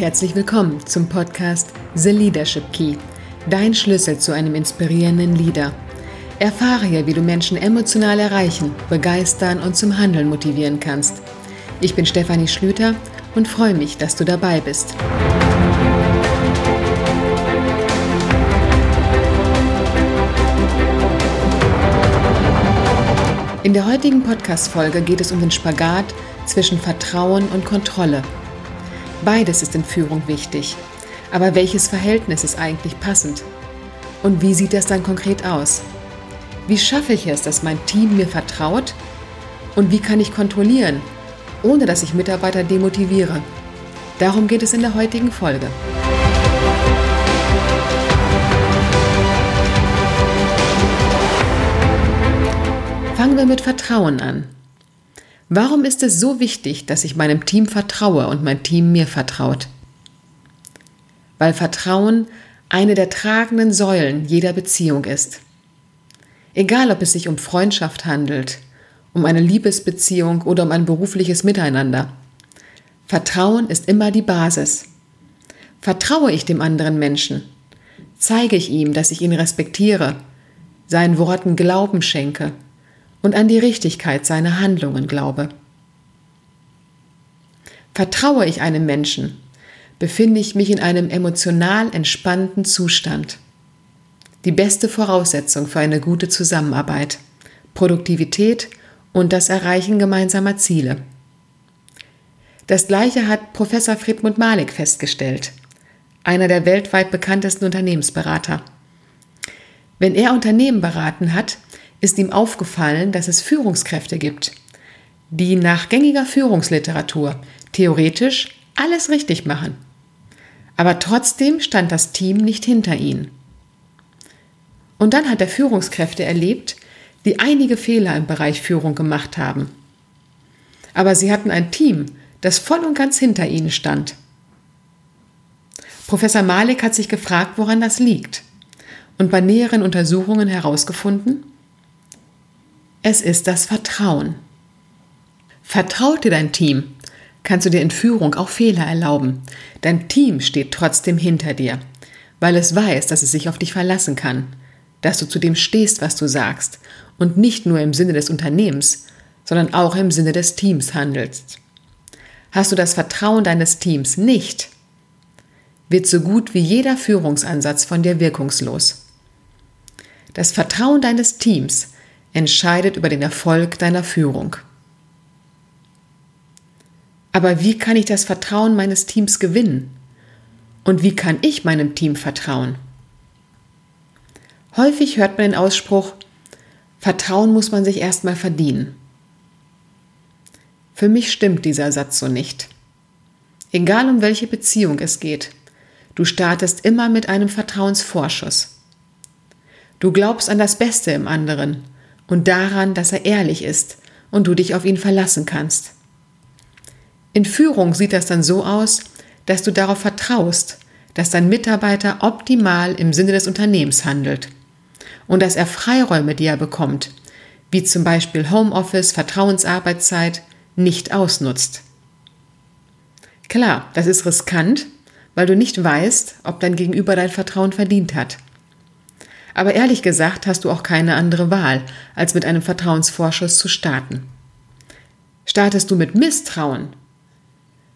Herzlich willkommen zum Podcast The Leadership Key, dein Schlüssel zu einem inspirierenden Leader. Erfahre hier, wie du Menschen emotional erreichen, begeistern und zum Handeln motivieren kannst. Ich bin Stefanie Schlüter und freue mich, dass du dabei bist. In der heutigen Podcast-Folge geht es um den Spagat zwischen Vertrauen und Kontrolle. Beides ist in Führung wichtig. Aber welches Verhältnis ist eigentlich passend? Und wie sieht das dann konkret aus? Wie schaffe ich es, dass mein Team mir vertraut? Und wie kann ich kontrollieren, ohne dass ich Mitarbeiter demotiviere? Darum geht es in der heutigen Folge. Fangen wir mit Vertrauen an. Warum ist es so wichtig, dass ich meinem Team vertraue und mein Team mir vertraut? Weil Vertrauen eine der tragenden Säulen jeder Beziehung ist. Egal, ob es sich um Freundschaft handelt, um eine Liebesbeziehung oder um ein berufliches Miteinander. Vertrauen ist immer die Basis. Vertraue ich dem anderen Menschen? Zeige ich ihm, dass ich ihn respektiere, seinen Worten Glauben schenke und an die Richtigkeit seiner Handlungen glaube. Vertraue ich einem Menschen, befinde ich mich in einem emotional entspannten Zustand. Die beste Voraussetzung für eine gute Zusammenarbeit, Produktivität und das Erreichen gemeinsamer Ziele. Das gleiche hat Professor Friedmund Malik festgestellt, einer der weltweit bekanntesten Unternehmensberater. Wenn er Unternehmen beraten hat, ist ihm aufgefallen, dass es Führungskräfte gibt, die nach gängiger Führungsliteratur theoretisch alles richtig machen. Aber trotzdem stand das Team nicht hinter ihnen. Und dann hat er Führungskräfte erlebt, die einige Fehler im Bereich Führung gemacht haben. Aber sie hatten ein Team, das voll und ganz hinter ihnen stand. Professor Malik hat sich gefragt, woran das liegt und bei näheren Untersuchungen herausgefunden, es ist das Vertrauen. Vertraut dir dein Team, kannst du dir in Führung auch Fehler erlauben. Dein Team steht trotzdem hinter dir, weil es weiß, dass es sich auf dich verlassen kann, dass du zu dem stehst, was du sagst und nicht nur im Sinne des Unternehmens, sondern auch im Sinne des Teams handelst. Hast du das Vertrauen deines Teams nicht, wird so gut wie jeder Führungsansatz von dir wirkungslos. Das Vertrauen deines Teams entscheidet über den Erfolg deiner Führung. Aber wie kann ich das Vertrauen meines Teams gewinnen? Und wie kann ich meinem Team vertrauen? Häufig hört man den Ausspruch, Vertrauen muss man sich erstmal verdienen. Für mich stimmt dieser Satz so nicht. Egal um welche Beziehung es geht, du startest immer mit einem Vertrauensvorschuss. Du glaubst an das Beste im anderen und daran, dass er ehrlich ist und du dich auf ihn verlassen kannst. In Führung sieht das dann so aus, dass du darauf vertraust, dass dein Mitarbeiter optimal im Sinne des Unternehmens handelt und dass er Freiräume, die er bekommt, wie zum Beispiel Homeoffice, Vertrauensarbeitszeit, nicht ausnutzt. Klar, das ist riskant, weil du nicht weißt, ob dein Gegenüber dein Vertrauen verdient hat. Aber ehrlich gesagt hast du auch keine andere Wahl, als mit einem Vertrauensvorschuss zu starten. Startest du mit Misstrauen,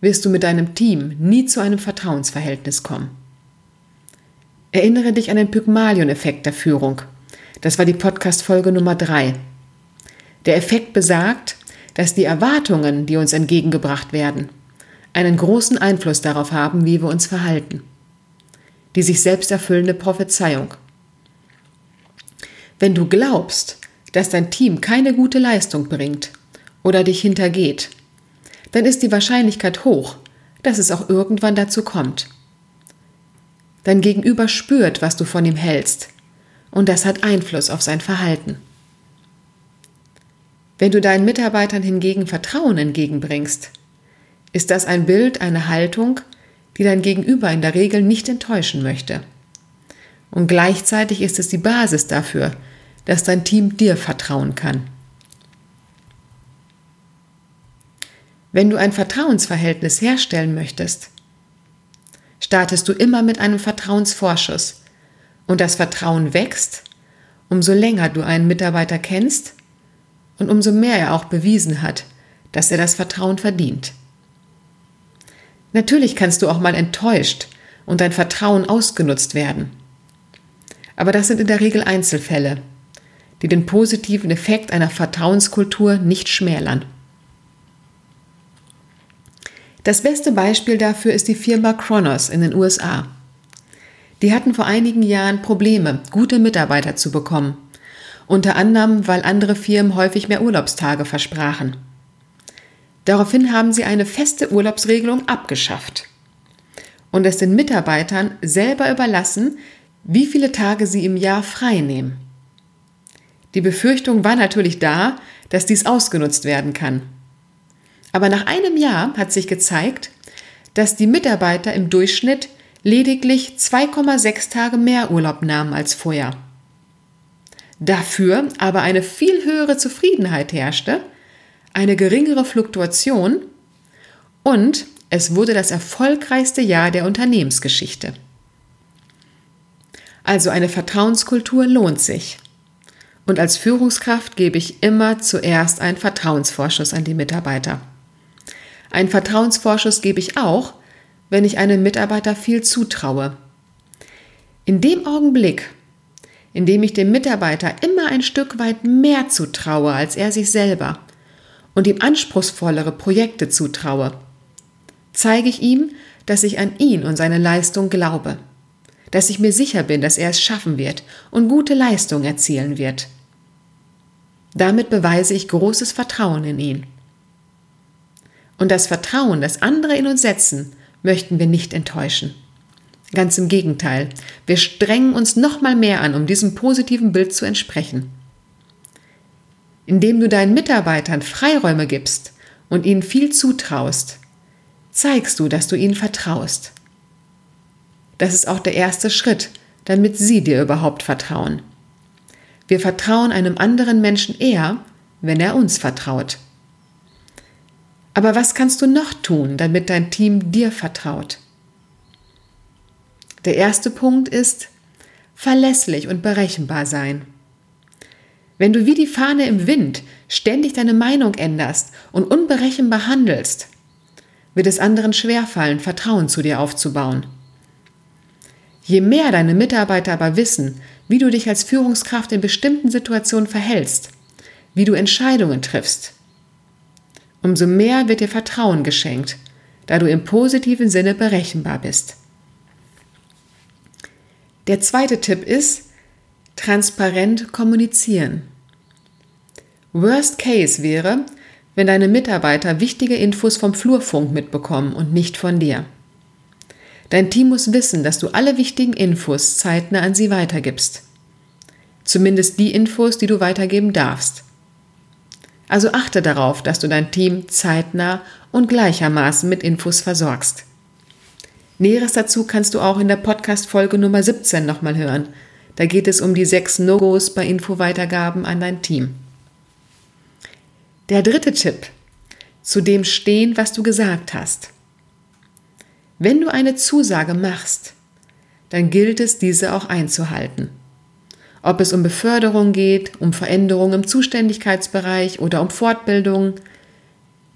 wirst du mit deinem Team nie zu einem Vertrauensverhältnis kommen. Erinnere dich an den Pygmalion-Effekt der Führung. Das war die Podcast-Folge Nummer drei. Der Effekt besagt, dass die Erwartungen, die uns entgegengebracht werden, einen großen Einfluss darauf haben, wie wir uns verhalten. Die sich selbst erfüllende Prophezeiung. Wenn du glaubst, dass dein Team keine gute Leistung bringt oder dich hintergeht, dann ist die Wahrscheinlichkeit hoch, dass es auch irgendwann dazu kommt. Dein Gegenüber spürt, was du von ihm hältst, und das hat Einfluss auf sein Verhalten. Wenn du deinen Mitarbeitern hingegen Vertrauen entgegenbringst, ist das ein Bild, eine Haltung, die dein Gegenüber in der Regel nicht enttäuschen möchte. Und gleichzeitig ist es die Basis dafür, dass dein Team dir vertrauen kann. Wenn du ein Vertrauensverhältnis herstellen möchtest, startest du immer mit einem Vertrauensvorschuss. Und das Vertrauen wächst, umso länger du einen Mitarbeiter kennst und umso mehr er auch bewiesen hat, dass er das Vertrauen verdient. Natürlich kannst du auch mal enttäuscht und dein Vertrauen ausgenutzt werden. Aber das sind in der Regel Einzelfälle, die den positiven Effekt einer Vertrauenskultur nicht schmälern. Das beste Beispiel dafür ist die Firma Kronos in den USA. Die hatten vor einigen Jahren Probleme, gute Mitarbeiter zu bekommen. Unter anderem, weil andere Firmen häufig mehr Urlaubstage versprachen. Daraufhin haben sie eine feste Urlaubsregelung abgeschafft und es den Mitarbeitern selber überlassen, wie viele Tage sie im Jahr frei nehmen. Die Befürchtung war natürlich da, dass dies ausgenutzt werden kann. Aber nach einem Jahr hat sich gezeigt, dass die Mitarbeiter im Durchschnitt lediglich 2,6 Tage mehr Urlaub nahmen als vorher. Dafür aber eine viel höhere Zufriedenheit herrschte, eine geringere Fluktuation und es wurde das erfolgreichste Jahr der Unternehmensgeschichte. Also eine Vertrauenskultur lohnt sich. Und als Führungskraft gebe ich immer zuerst einen Vertrauensvorschuss an die Mitarbeiter. Einen Vertrauensvorschuss gebe ich auch, wenn ich einem Mitarbeiter viel zutraue. In dem Augenblick, in dem ich dem Mitarbeiter immer ein Stück weit mehr zutraue als er sich selber und ihm anspruchsvollere Projekte zutraue, zeige ich ihm, dass ich an ihn und seine Leistung glaube, dass ich mir sicher bin, dass er es schaffen wird und gute Leistung erzielen wird. Damit beweise ich großes Vertrauen in ihn. Und das Vertrauen, das andere in uns setzen, möchten wir nicht enttäuschen. Ganz im Gegenteil, wir strengen uns noch mal mehr an, um diesem positiven Bild zu entsprechen. Indem du deinen Mitarbeitern Freiräume gibst und ihnen viel zutraust, zeigst du, dass du ihnen vertraust. Das ist auch der erste Schritt, damit sie dir überhaupt vertrauen. Wir vertrauen einem anderen Menschen eher, wenn er uns vertraut. Aber was kannst du noch tun, damit dein Team dir vertraut? Der erste Punkt ist verlässlich und berechenbar sein. Wenn du wie die Fahne im Wind ständig deine Meinung änderst und unberechenbar handelst, wird es anderen schwerfallen, Vertrauen zu dir aufzubauen. Je mehr deine Mitarbeiter aber wissen, wie du dich als Führungskraft in bestimmten Situationen verhältst, wie du Entscheidungen triffst, umso mehr wird dir Vertrauen geschenkt, da du im positiven Sinne berechenbar bist. Der zweite Tipp ist, transparent kommunizieren. Worst Case wäre, wenn deine Mitarbeiter wichtige Infos vom Flurfunk mitbekommen und nicht von dir. Dein Team muss wissen, dass du alle wichtigen Infos zeitnah an sie weitergibst. Zumindest die Infos, die du weitergeben darfst. Also achte darauf, dass du dein Team zeitnah und gleichermaßen mit Infos versorgst. Näheres dazu kannst du auch in der Podcast-Folge Nummer 17 nochmal hören. Da geht es um die sechs No-Gos bei Infoweitergaben an dein Team. Der dritte Tipp. Zu dem stehen, was du gesagt hast. Wenn du eine Zusage machst, dann gilt es, diese auch einzuhalten. Ob es um Beförderung geht, um Veränderungen im Zuständigkeitsbereich oder um Fortbildung.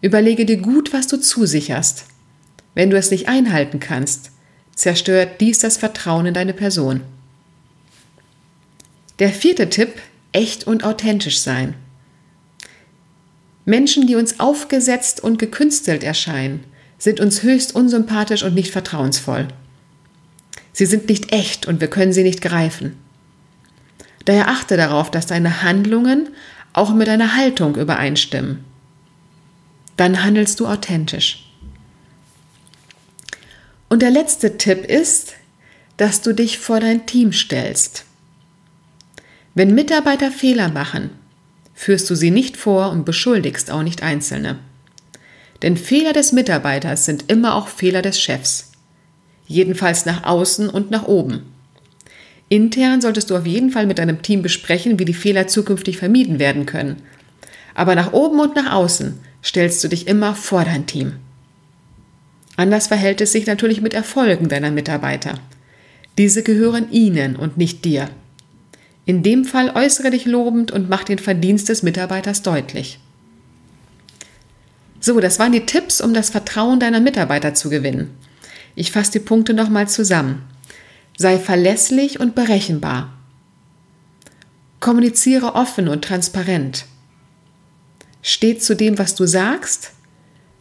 Überlege dir gut, was du zusicherst. Wenn du es nicht einhalten kannst, zerstört dies das Vertrauen in deine Person. Der vierte Tipp, echt und authentisch sein. Menschen, die uns aufgesetzt und gekünstelt erscheinen, sind uns höchst unsympathisch und nicht vertrauensvoll. Sie sind nicht echt und wir können sie nicht greifen. Daher achte darauf, dass deine Handlungen auch mit deiner Haltung übereinstimmen. Dann handelst du authentisch. Und der letzte Tipp ist, dass du dich vor dein Team stellst. Wenn Mitarbeiter Fehler machen, führst du sie nicht vor und beschuldigst auch nicht Einzelne. Denn Fehler des Mitarbeiters sind immer auch Fehler des Chefs. Jedenfalls nach außen und nach oben. Intern solltest du auf jeden Fall mit deinem Team besprechen, wie die Fehler zukünftig vermieden werden können. Aber nach oben und nach außen stellst du dich immer vor dein Team. Anders verhält es sich natürlich mit Erfolgen deiner Mitarbeiter. Diese gehören ihnen und nicht dir. In dem Fall äußere dich lobend und mach den Verdienst des Mitarbeiters deutlich. So, das waren die Tipps, um das Vertrauen deiner Mitarbeiter zu gewinnen. Ich fasse die Punkte nochmal zusammen. Sei verlässlich und berechenbar. Kommuniziere offen und transparent. Steh zu dem, was du sagst.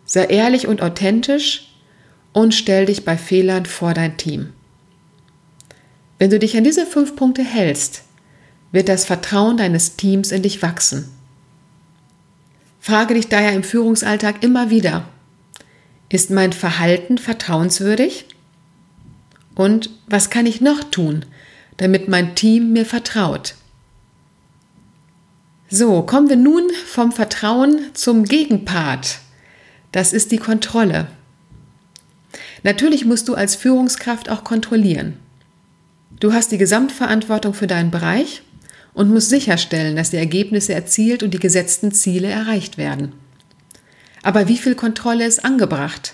Sei ehrlich und authentisch und stell dich bei Fehlern vor dein Team. Wenn du dich an diese fünf Punkte hältst, wird das Vertrauen deines Teams in dich wachsen. Frage dich daher im Führungsalltag immer wieder, ist mein Verhalten vertrauenswürdig? Und was kann ich noch tun, damit mein Team mir vertraut? So, kommen wir nun vom Vertrauen zum Gegenpart. Das ist die Kontrolle. Natürlich musst du als Führungskraft auch kontrollieren. Du hast die Gesamtverantwortung für deinen Bereich und musst sicherstellen, dass die Ergebnisse erzielt und die gesetzten Ziele erreicht werden. Aber wie viel Kontrolle ist angebracht?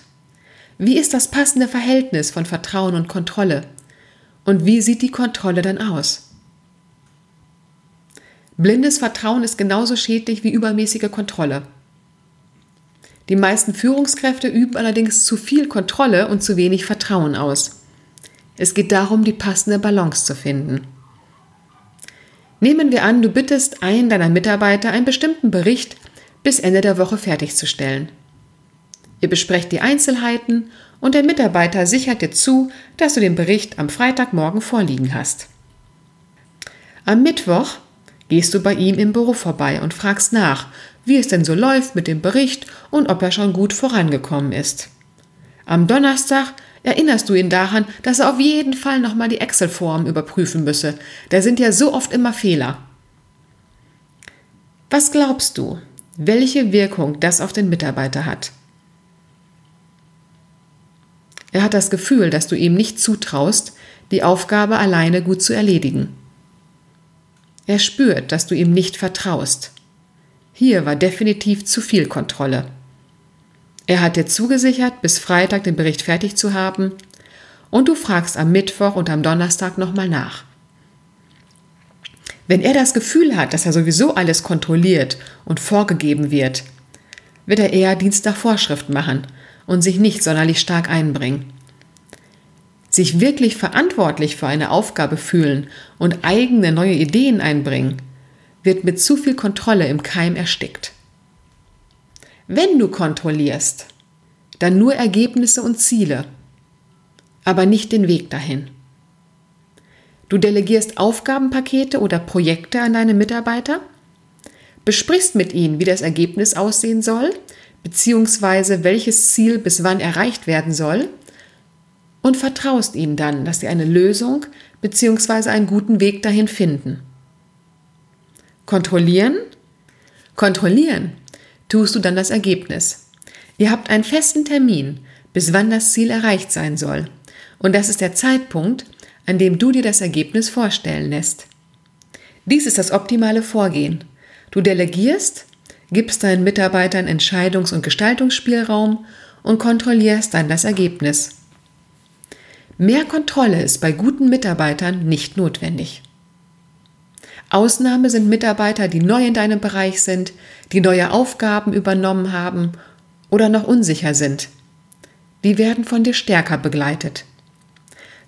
Wie ist das passende Verhältnis von Vertrauen und Kontrolle? Und wie sieht die Kontrolle dann aus? Blindes Vertrauen ist genauso schädlich wie übermäßige Kontrolle. Die meisten Führungskräfte üben allerdings zu viel Kontrolle und zu wenig Vertrauen aus. Es geht darum, die passende Balance zu finden. Nehmen wir an, du bittest einen deiner Mitarbeiter, einen bestimmten Bericht bis Ende der Woche fertigzustellen. Ihr besprecht die Einzelheiten und der Mitarbeiter sichert dir zu, dass du den Bericht am Freitagmorgen vorliegen hast. Am Mittwoch gehst du bei ihm im Büro vorbei und fragst nach, wie es denn so läuft mit dem Bericht und ob er schon gut vorangekommen ist. Am Donnerstag erinnerst du ihn daran, dass er auf jeden Fall nochmal die Excel-Form überprüfen müsse. Da sind ja so oft immer Fehler. Was glaubst du, welche Wirkung das auf den Mitarbeiter hat? Er hat das Gefühl, dass du ihm nicht zutraust, die Aufgabe alleine gut zu erledigen. Er spürt, dass du ihm nicht vertraust. Hier war definitiv zu viel Kontrolle. Er hat dir zugesichert, bis Freitag den Bericht fertig zu haben und du fragst am Mittwoch und am Donnerstag nochmal nach. Wenn er das Gefühl hat, dass er sowieso alles kontrolliert und vorgegeben wird, wird er eher Dienst nach Vorschrift machen und sich nicht sonderlich stark einbringen. Sich wirklich verantwortlich für eine Aufgabe fühlen und eigene neue Ideen einbringen, wird mit zu viel Kontrolle im Keim erstickt. Wenn du kontrollierst, dann nur Ergebnisse und Ziele, aber nicht den Weg dahin. Du delegierst Aufgabenpakete oder Projekte an deine Mitarbeiter, besprichst mit ihnen, wie das Ergebnis aussehen soll, beziehungsweise welches Ziel bis wann erreicht werden soll und vertraust ihnen dann, dass sie eine Lösung beziehungsweise einen guten Weg dahin finden. Kontrollieren? Kontrollieren tust du dann das Ergebnis. Ihr habt einen festen Termin, bis wann das Ziel erreicht sein soll. Und das ist der Zeitpunkt, an dem du dir das Ergebnis vorstellen lässt. Dies ist das optimale Vorgehen. Du delegierst, gibst deinen Mitarbeitern Entscheidungs- und Gestaltungsspielraum und kontrollierst dann das Ergebnis. Mehr Kontrolle ist bei guten Mitarbeitern nicht notwendig. Ausnahme sind Mitarbeiter, die neu in deinem Bereich sind, die neue Aufgaben übernommen haben oder noch unsicher sind. Die werden von dir stärker begleitet.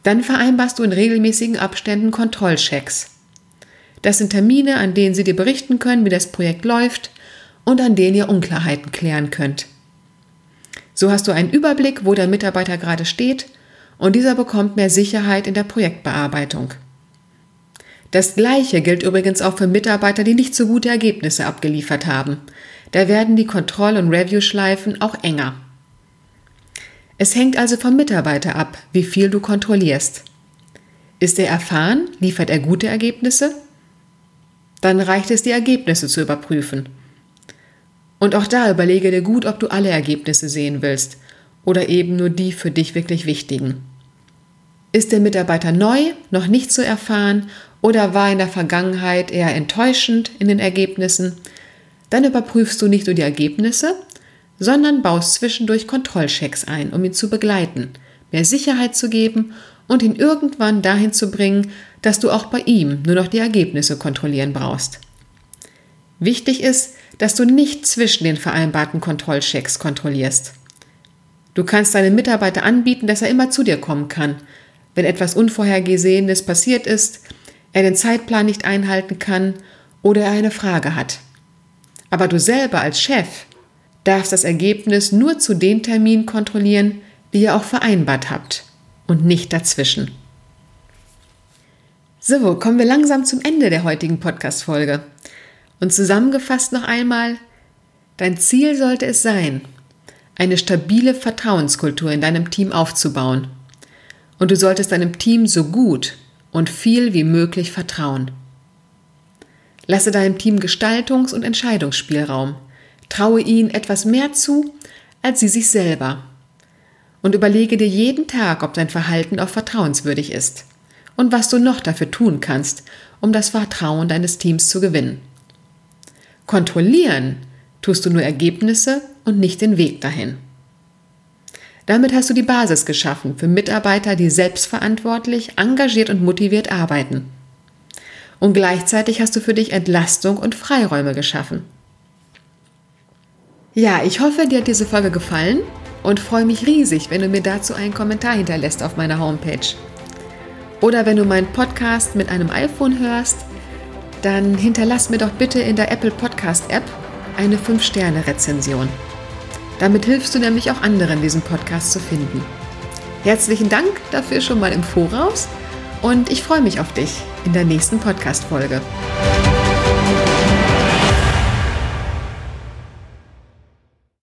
Dann vereinbarst du in regelmäßigen Abständen Kontrollchecks. Das sind Termine, an denen sie dir berichten können, wie das Projekt läuft und an denen ihr Unklarheiten klären könnt. So hast du einen Überblick, wo der Mitarbeiter gerade steht und dieser bekommt mehr Sicherheit in der Projektbearbeitung. Das Gleiche gilt übrigens auch für Mitarbeiter, die nicht so gute Ergebnisse abgeliefert haben. Da werden die Kontroll- und Review-Schleifen auch enger. Es hängt also vom Mitarbeiter ab, wie viel du kontrollierst. Ist er erfahren? Liefert er gute Ergebnisse? Dann reicht es, die Ergebnisse zu überprüfen. Und auch da überlege dir gut, ob du alle Ergebnisse sehen willst oder eben nur die für dich wirklich wichtigen. Ist der Mitarbeiter neu, noch nicht so erfahren oder war in der Vergangenheit eher enttäuschend in den Ergebnissen, dann überprüfst du nicht nur die Ergebnisse, sondern baust zwischendurch Kontrollchecks ein, um ihn zu begleiten, mehr Sicherheit zu geben und ihn irgendwann dahin zu bringen, dass du auch bei ihm nur noch die Ergebnisse kontrollieren brauchst. Wichtig ist, dass du nicht zwischen den vereinbarten Kontrollchecks kontrollierst. Du kannst deinem Mitarbeiter anbieten, dass er immer zu dir kommen kann, wenn etwas Unvorhergesehenes passiert ist, er den Zeitplan nicht einhalten kann oder er eine Frage hat. Aber du selber als Chef darfst das Ergebnis nur zu den Terminen kontrollieren, die ihr auch vereinbart habt und nicht dazwischen. So, kommen wir langsam zum Ende der heutigen Podcast-Folge. Und zusammengefasst noch einmal, dein Ziel sollte es sein, eine stabile Vertrauenskultur in deinem Team aufzubauen. Und du solltest deinem Team so gut und viel wie möglich vertrauen. Lasse deinem Team Gestaltungs- und Entscheidungsspielraum. Traue ihnen etwas mehr zu als sie sich selber. Und überlege dir jeden Tag, ob dein Verhalten auch vertrauenswürdig ist und was du noch dafür tun kannst, um das Vertrauen deines Teams zu gewinnen. Kontrollieren tust du nur Ergebnisse und nicht den Weg dahin. Damit hast du die Basis geschaffen für Mitarbeiter, die selbstverantwortlich, engagiert und motiviert arbeiten. Und gleichzeitig hast du für dich Entlastung und Freiräume geschaffen. Ja, ich hoffe, dir hat diese Folge gefallen und freue mich riesig, wenn du mir dazu einen Kommentar hinterlässt auf meiner Homepage. Oder wenn du meinen Podcast mit einem iPhone hörst, dann hinterlass mir doch bitte in der Apple Podcast App eine 5-Sterne-Rezension. Damit hilfst du nämlich auch anderen, diesen Podcast zu finden. Herzlichen Dank dafür schon mal im Voraus und ich freue mich auf dich in der nächsten Podcast-Folge.